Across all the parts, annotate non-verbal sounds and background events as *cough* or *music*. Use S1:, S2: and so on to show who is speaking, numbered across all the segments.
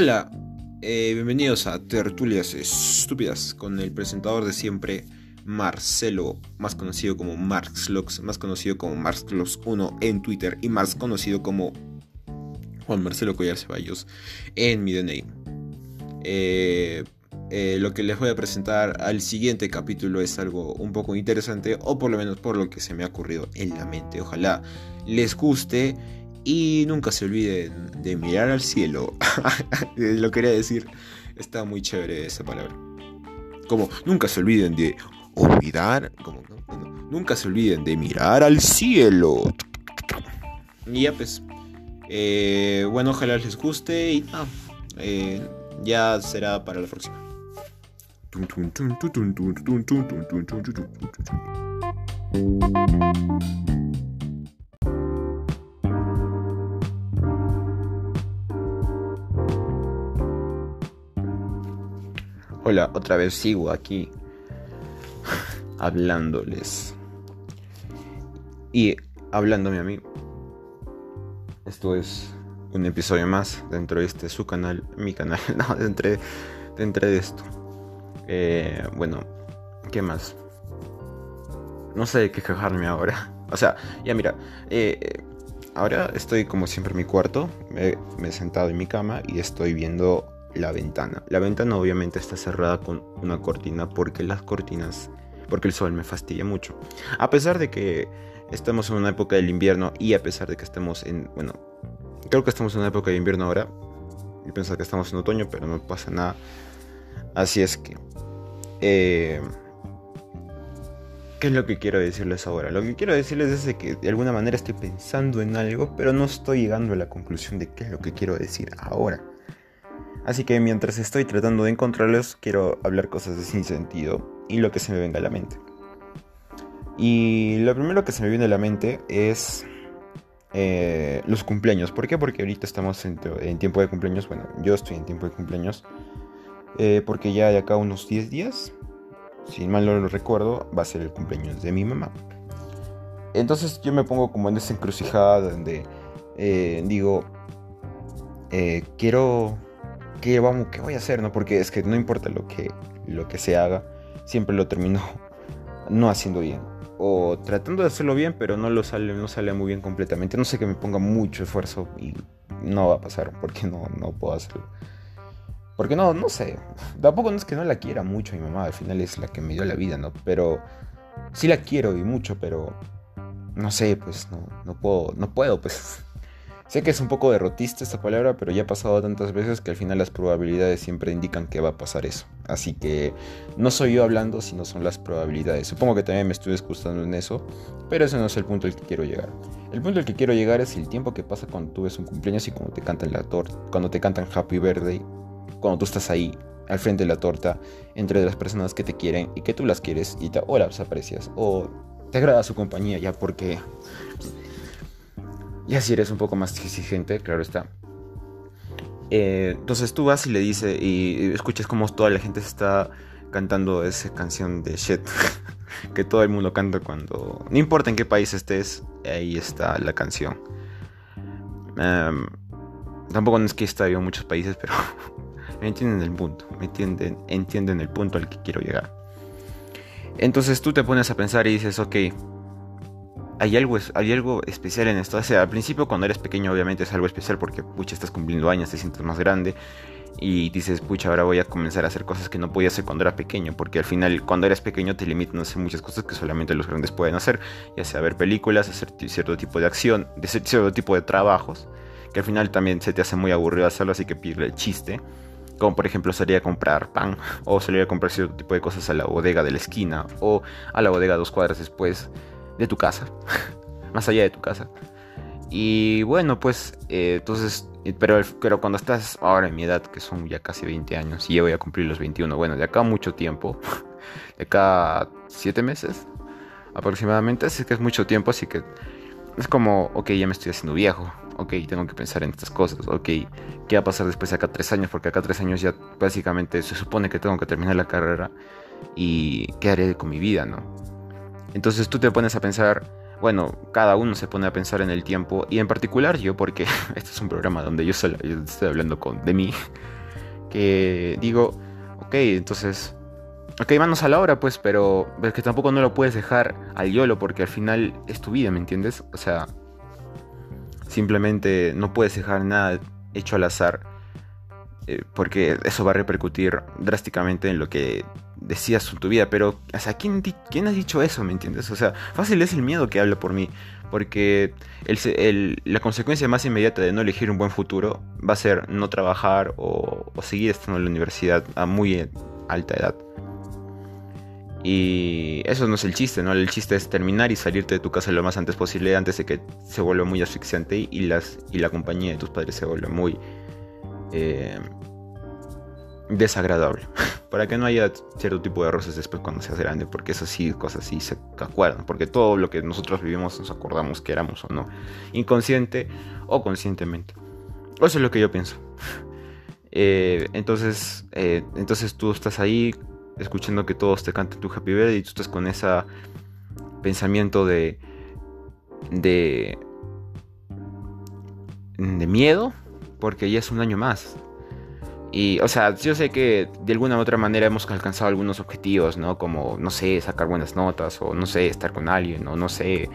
S1: Hola, eh, bienvenidos a Tertulias Estúpidas con el presentador de siempre, Marcelo, más conocido como Marxlox, más conocido como Marxlox1 en Twitter y más conocido como Juan Marcelo Collar Ceballos en mi DNI. Eh, eh, lo que les voy a presentar al siguiente capítulo es algo un poco interesante o por lo menos por lo que se me ha ocurrido en la mente. Ojalá les guste y nunca se olviden de mirar al cielo. lo quería decir, está muy chévere esa palabra. Como nunca se olviden de olvidar, como nunca se olviden de mirar al cielo. Y ya pues, eh, bueno, ojalá les guste y eh, ya será para la próxima. Hola, otra vez sigo aquí *laughs* hablándoles. Y hablándome a mí. Esto es un episodio más dentro de este su canal, mi canal, *laughs* no, dentro, de esto. Eh, bueno, ¿qué más? No sé de qué quejarme ahora. *laughs* O sea, ya mira, eh, ahora estoy como siempre en mi cuarto, me, me he sentado en mi cama y estoy viendo la ventana. La ventana obviamente está cerrada con una cortina porque las cortinas, porque el sol me fastidia mucho. A pesar de que estamos en una época del invierno y a pesar de que estamos en, bueno, creo que estamos en una época de invierno ahora. Y pienso que estamos en otoño, pero no pasa nada. Así es que... Eh, ¿Qué es lo que quiero decirles ahora? Lo que quiero decirles es que de alguna manera estoy pensando en algo, pero no estoy llegando a la conclusión de qué es lo que quiero decir ahora. Así que mientras estoy tratando de encontrarlos, quiero hablar cosas de sin sentido y lo que se me venga a la mente. Y lo primero que se me viene a la mente es eh, los cumpleaños. ¿Por qué? Porque ahorita estamos en, tiempo de cumpleaños. Bueno, yo estoy en tiempo de cumpleaños. Eh, porque ya de acá unos 10 días, si mal no lo recuerdo, va a ser el cumpleaños de mi mamá. Entonces yo me pongo como en esa encrucijada donde eh, digo, quiero ¿qué, vamos, ¿qué voy a hacer? ¿no? Porque es que no importa lo que, lo que se haga, siempre lo termino *laughs* no haciendo bien. O tratando de hacerlo bien, pero no lo sale, no sale muy bien completamente. No sé que me ponga mucho esfuerzo y no va a pasar porque no, no puedo hacerlo. Porque no, no sé. Tampoco es que no la quiera mucho mi mamá, al final es la que me dio la vida, ¿no? Pero sí la quiero y mucho, pero no sé, pues no, no puedo, no puedo, pues *laughs* Sé que es un poco derrotista esta palabra, pero ya ha pasado tantas veces que al final las probabilidades siempre indican que va a pasar eso. Así que no soy yo hablando, sino son las probabilidades. Supongo que también me estoy excusando en eso, pero ese no es el punto al que quiero llegar. El punto al que quiero llegar es el tiempo que pasa cuando tú ves un cumpleaños y cuando te cantan la torta, cuando te cantan Happy Birthday, cuando tú estás ahí al frente de la torta entre las personas que te quieren y que tú las quieres y te, o las aprecias o te agrada su compañía ya porque y así eres un poco más exigente, claro está. Eh, entonces tú vas y le dices y escuchas como toda la gente está cantando esa canción de shit *laughs* que todo el mundo canta cuando no importa en qué país estés ahí está la canción em, tampoco es que he en muchos países pero *laughs* me entienden el punto me entienden entienden el punto al que quiero llegar entonces tú te pones a pensar y dices ok hay algo, hay algo especial en esto. O sea, al principio cuando eres pequeño obviamente es algo especial porque, pucha, estás cumpliendo años, te sientes más grande y dices, pucha, ahora voy a comenzar a hacer cosas que no podía hacer cuando era pequeño, porque al final cuando eres pequeño te limitan a hacer muchas cosas que solamente los grandes pueden hacer, ya sea ver películas, hacer cierto tipo de acción, de cierto tipo de trabajos, que al final también se te hace muy aburrido hacerlo, así que pierde el chiste. Como por ejemplo salir a comprar pan o salir a comprar cierto tipo de cosas a la bodega de la esquina o a la bodega dos cuadras después de tu casa, *laughs* más allá de tu casa. Y bueno, pues eh, entonces, eh, pero, pero cuando estás ahora en mi edad, que son ya casi 20 años, y ya voy a cumplir los 21, bueno, de acá mucho tiempo, *laughs* de acá 7 meses aproximadamente, así que es mucho tiempo, así que es como, ok, ya me estoy haciendo viejo, ok, tengo que pensar en estas cosas, ok, ¿qué va a pasar después de acá 3 años? Porque acá 3 años ya básicamente se supone que tengo que terminar la carrera y qué haré con mi vida, ¿no? Entonces tú te pones a pensar, bueno, cada uno se pone a pensar en el tiempo y en particular yo, porque *laughs* este es un programa donde yo, solo, estoy hablando con, de mí, *laughs* que digo, ok, entonces, ok, manos a la obra, pues, pero es que tampoco no lo puedes dejar al YOLO porque al final es tu vida, ¿me entiendes? O sea, simplemente no puedes dejar nada hecho al azar eh, porque eso va a repercutir drásticamente en lo que decías en tu vida, pero, o sea, ¿quién, ¿quién ha dicho eso, me entiendes? O sea, fácil es el miedo que habla por mí, porque la consecuencia más inmediata de no elegir un buen futuro va a ser no trabajar o, seguir estando en la universidad a muy alta edad. Y eso no es el chiste, ¿no? El chiste es terminar y salirte de tu casa lo más antes posible antes de que se vuelva muy asfixiante y, la compañía de tus padres se vuelva muy... Eh, desagradable. *laughs* Para que no haya cierto tipo de roces después cuando seas grande, porque eso sí, cosas así se acuerdan. Porque todo lo que nosotros vivimos nos acordamos que éramos o no. Inconsciente o conscientemente. Eso es lo que yo pienso. *laughs* Eh, entonces, eh, entonces tú estás ahí escuchando que todos te cantan tu happy birthday y tú estás con ese pensamiento de. de. de miedo, porque ya es un año más. Y, o sea, yo sé que de alguna u otra manera hemos alcanzado algunos objetivos, ¿no? Como, no sé, sacar buenas notas, o no sé, estar con alguien, o no sé,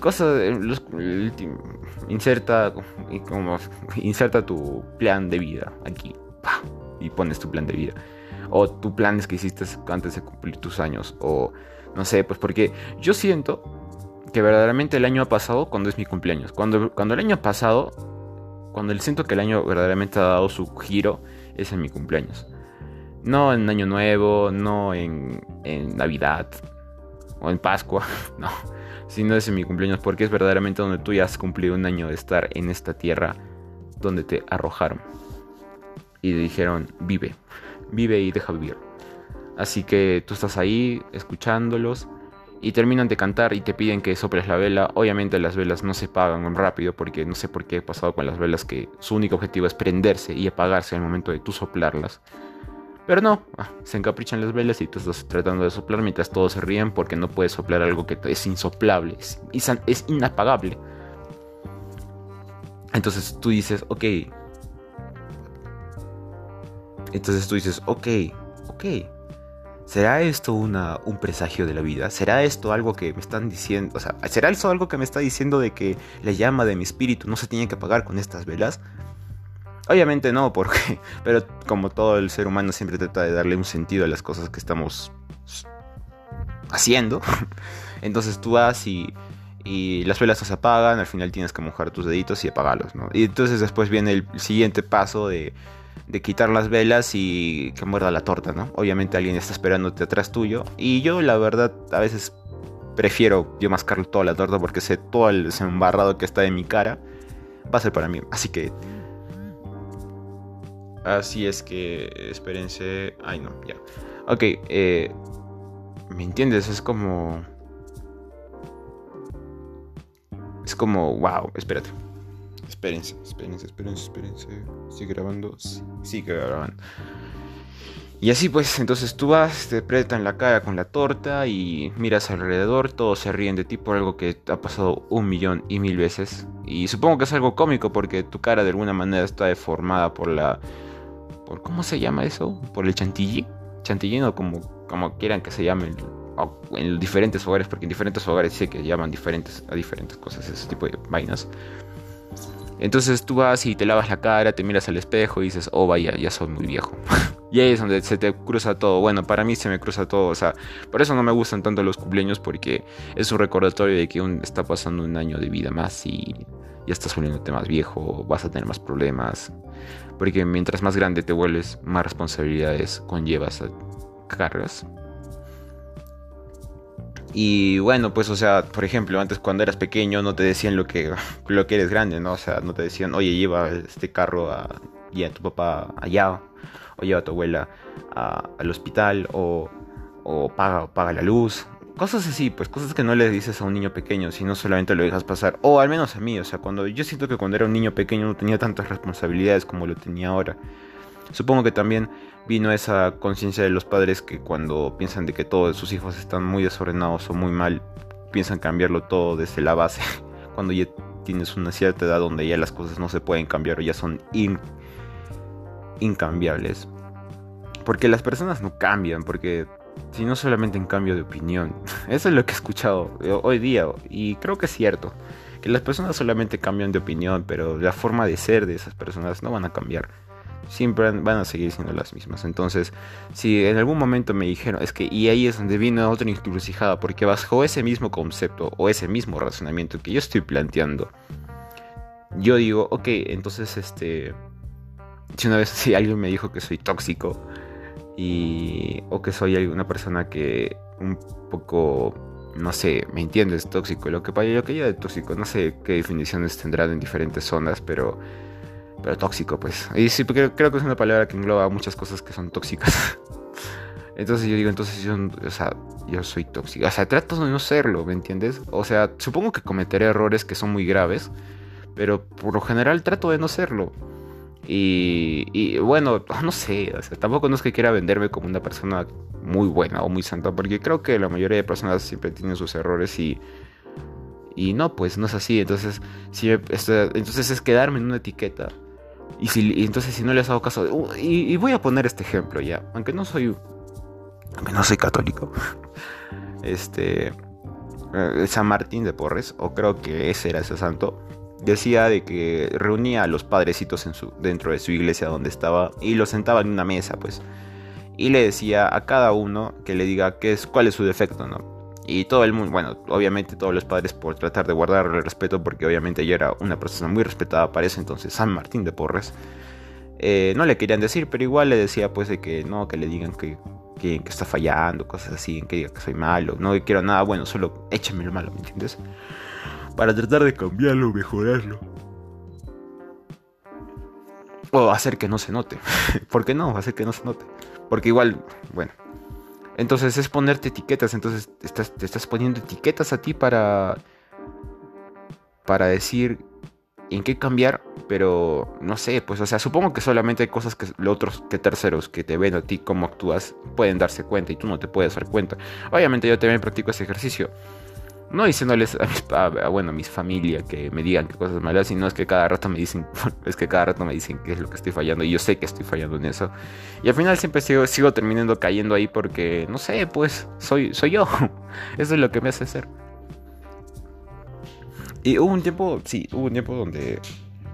S1: cosas. inserta, como, inserta tu plan de vida aquí, y pones tu plan de vida. O tu planes que hiciste antes de cumplir tus años, o no sé, pues porque yo siento que verdaderamente el año pasado, cuando es mi cumpleaños, cuando, cuando el año pasado, cuando siento que el año verdaderamente ha dado su giro, es en mi cumpleaños. No en Año Nuevo, no en, Navidad o en Pascua, *laughs* no, sino es en mi cumpleaños porque es verdaderamente donde tú ya has cumplido un año de estar en esta tierra donde te arrojaron y dijeron vive, vive y deja vivir. Así que tú estás ahí escuchándolos y terminan de cantar y te piden que soples la vela. Obviamente las velas no se apagan rápido porque no sé por qué he pasado con las velas que su único objetivo es prenderse y apagarse al momento de tú soplarlas. Pero no, ah, se encaprichan las velas y tú estás tratando de soplar mientras todos se ríen porque no puedes soplar algo que es insoplable, es, es inapagable. Entonces tú dices, ok. Entonces tú dices, ok, ok ¿Será esto una, un presagio de la vida? ¿Será esto algo que me están diciendo? O sea, ¿será eso algo que me está diciendo de que la llama de mi espíritu no se tiene que apagar con estas velas? Obviamente no, porque, *laughs* pero como todo el ser humano siempre trata de darle un sentido a las cosas que estamos haciendo. *laughs* Entonces tú vas y, y las velas se apagan, al final tienes que mojar tus deditos y apagarlos, ¿no? Y entonces después viene el siguiente paso de de quitar las velas y que muerda la torta, ¿no? Obviamente alguien está esperándote atrás tuyo. Y yo, la verdad, a veces prefiero yo mascar toda la torta porque sé todo el embarrado que está en mi cara. Va a ser para mí. Así que. Así es que. Espérense. Ay, no, ya. Ok, eh. ¿Me entiendes? Es como. Es como. Wow, espérate. Espérense, espérense, espérense, espérense. ¿Sigue grabando? Sigue grabando. Y así pues, entonces tú vas, te apretan la cara con la torta y miras alrededor, todos se ríen de ti por algo que ha pasado un millón y mil veces. Y supongo que es algo cómico porque tu cara de alguna manera está deformada por la... Por, ¿Cómo se llama eso? ¿Por el chantilly? Chantillino, como, como quieran que se llame en diferentes hogares, porque en diferentes hogares sé que llaman diferentes, a diferentes cosas, ese tipo de vainas. Entonces tú vas y te lavas la cara, te miras al espejo y dices, oh vaya, ya soy muy viejo. *laughs* y ahí es donde se te cruza todo. Bueno, para mí se me cruza todo. O sea, por eso no me gustan tanto los cumpleaños porque es un recordatorio de que está pasando un año de vida más y ya estás volviéndote más viejo, vas a tener más problemas. Porque mientras más grande te vuelves, más responsabilidades conllevas cargas. Y bueno, pues, o sea, por ejemplo, antes cuando eras pequeño no te decían lo que, *laughs* lo que eres grande, ¿no? O sea, no te decían, oye, lleva este carro a, y a tu papá allá, o lleva a tu abuela al hospital, o, o paga, paga la luz. Cosas así, pues cosas que no le dices a un niño pequeño, sino solamente lo dejas pasar. O al menos a mí, o sea, cuando yo siento que cuando era un niño pequeño no tenía tantas responsabilidades como lo tenía ahora. Supongo que también vino esa conciencia de los padres que cuando piensan de que todos sus hijos están muy desordenados o muy mal, piensan cambiarlo todo desde la base, *laughs* cuando ya tienes una cierta edad donde ya las cosas no se pueden cambiar o ya son incambiables. Porque las personas no cambian, porque si no solamente en cambio de opinión. *laughs* Eso es lo que he escuchado hoy día y creo que es cierto. Que las personas solamente cambian de opinión, pero la forma de ser de esas personas no van a cambiar. Siempre van a seguir siendo las mismas. Entonces, si en algún momento me dijeron, es que, y ahí es donde vino otra encrucijada, porque bajo ese mismo concepto o ese mismo razonamiento que yo estoy planteando, yo digo, ok, entonces, este, si una vez *laughs* si alguien me dijo que soy tóxico, y o que soy una persona que un poco no sé, me entiendes, tóxico, lo que lo que yo de tóxico, no sé qué definiciones tendrán en diferentes zonas, pero pero tóxico pues. Y sí creo, creo que es una palabra que engloba muchas cosas que son tóxicas. *laughs* entonces yo digo, entonces yo, o sea, yo soy tóxico, o sea, trato de no serlo, ¿me entiendes? O sea, supongo que cometeré errores que son muy graves, pero por lo general trato de no serlo. Y, bueno, *laughs* no sé, tampoco no es que quiera venderme como una persona muy buena o muy santa, porque creo que la mayoría de personas siempre tienen sus errores y, y no, pues no es así. Entonces, si entonces es quedarme en una etiqueta. Y, si, entonces si no les hago caso, uh, y, voy a poner este ejemplo ya, aunque no soy, aunque no soy católico, *laughs* este, eh, San Martín de Porres, o creo que ese era ese santo, decía de que reunía a los padrecitos dentro de su iglesia donde estaba y los sentaba en una mesa, pues. Y le decía a cada uno que le diga qué es, cuál es su defecto, ¿no? Y todo el mundo, bueno, obviamente todos los padres por tratar de guardar el respeto, porque obviamente yo era una persona muy respetada para ese entonces, San Martín de Porres. Eh, no le querían decir, pero igual le decía pues de que no, que le digan que, que, que está fallando, cosas así, que diga que soy malo, no quiero nada bueno, solo échame lo malo, ¿me entiendes? para tratar de cambiarlo, mejorarlo. O hacer que no se note. *laughs* ¿Por qué no? Hacer que no se note. Porque igual, bueno. Entonces es ponerte etiquetas. Entonces te estás poniendo etiquetas a ti para. Para decir en qué cambiar. Pero no sé, pues, o sea, supongo que solamente hay cosas que los otros que terceros que te ven a ti cómo actúas pueden darse cuenta y tú no te puedes dar cuenta. Obviamente yo también practico ese ejercicio no diciéndoles a mis a, bueno, a mis familia que me digan qué cosas malas, sino es que cada rato me dicen, *laughs* es que cada rato me dicen qué es lo que estoy fallando y yo sé que estoy fallando en eso. Y al final siempre sigo, sigo terminando cayendo ahí porque, no sé, pues soy, soy yo. *laughs* Eso es lo que me hace ser. Y hubo un tiempo, sí, hubo un tiempo donde,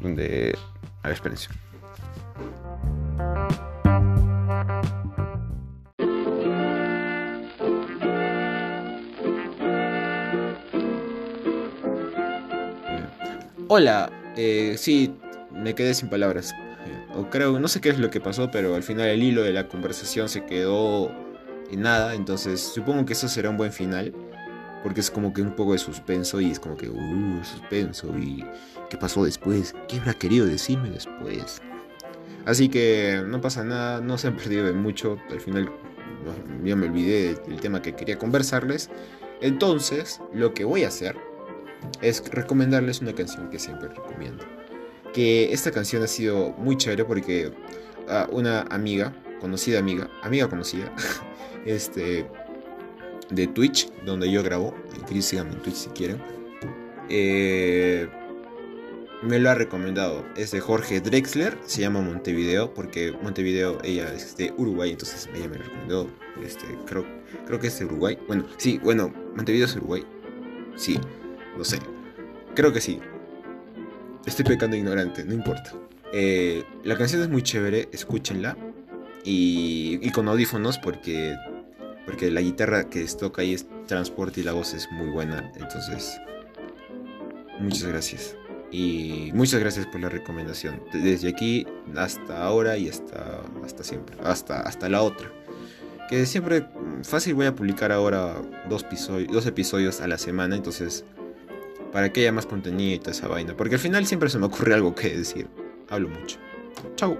S1: donde, a ver, espérense. Hola, eh, sí, me quedé sin palabras. Creo, no sé qué es lo que pasó, pero al final el hilo de la conversación se quedó en nada. Entonces supongo que eso será un buen final. Porque es como que un poco de suspenso y es como que, uh, suspenso. ¿Y qué pasó después? ¿Qué habrá querido decirme después? Así que no pasa nada, no se han perdido de mucho. Al final yo me olvidé del tema que quería conversarles. Entonces, lo que voy a hacer es recomendarles una canción que siempre recomiendo. Que esta canción ha sido muy chévere porque uh, una amiga, conocida amiga, amiga conocida, *laughs* este, de Twitch, donde yo grabo, síganme en Twitch si quieren, eh, me lo ha recomendado. Es de Jorge Drexler, se llama Montevideo, porque Montevideo, ella es de Uruguay, entonces ella me lo recomendó. Este, creo, creo que es de Uruguay. Bueno, sí, bueno, Montevideo es Uruguay. Sí, no sé. Creo que sí. Estoy pecando ignorante, no importa. Eh, la canción es muy chévere, escúchenla. Y, y, con audífonos porque, porque la guitarra que toca ahí es transporte y la voz es muy buena. Entonces, muchas gracias. Y muchas gracias por la recomendación. Desde aquí hasta ahora y hasta, hasta siempre. Hasta, hasta la otra. Que siempre fácil voy a publicar ahora dos, episodios, dos episodios a la semana. Entonces para que haya más contenido y toda esa vaina. Porque al final siempre se me ocurre algo que decir. Hablo mucho. Chau.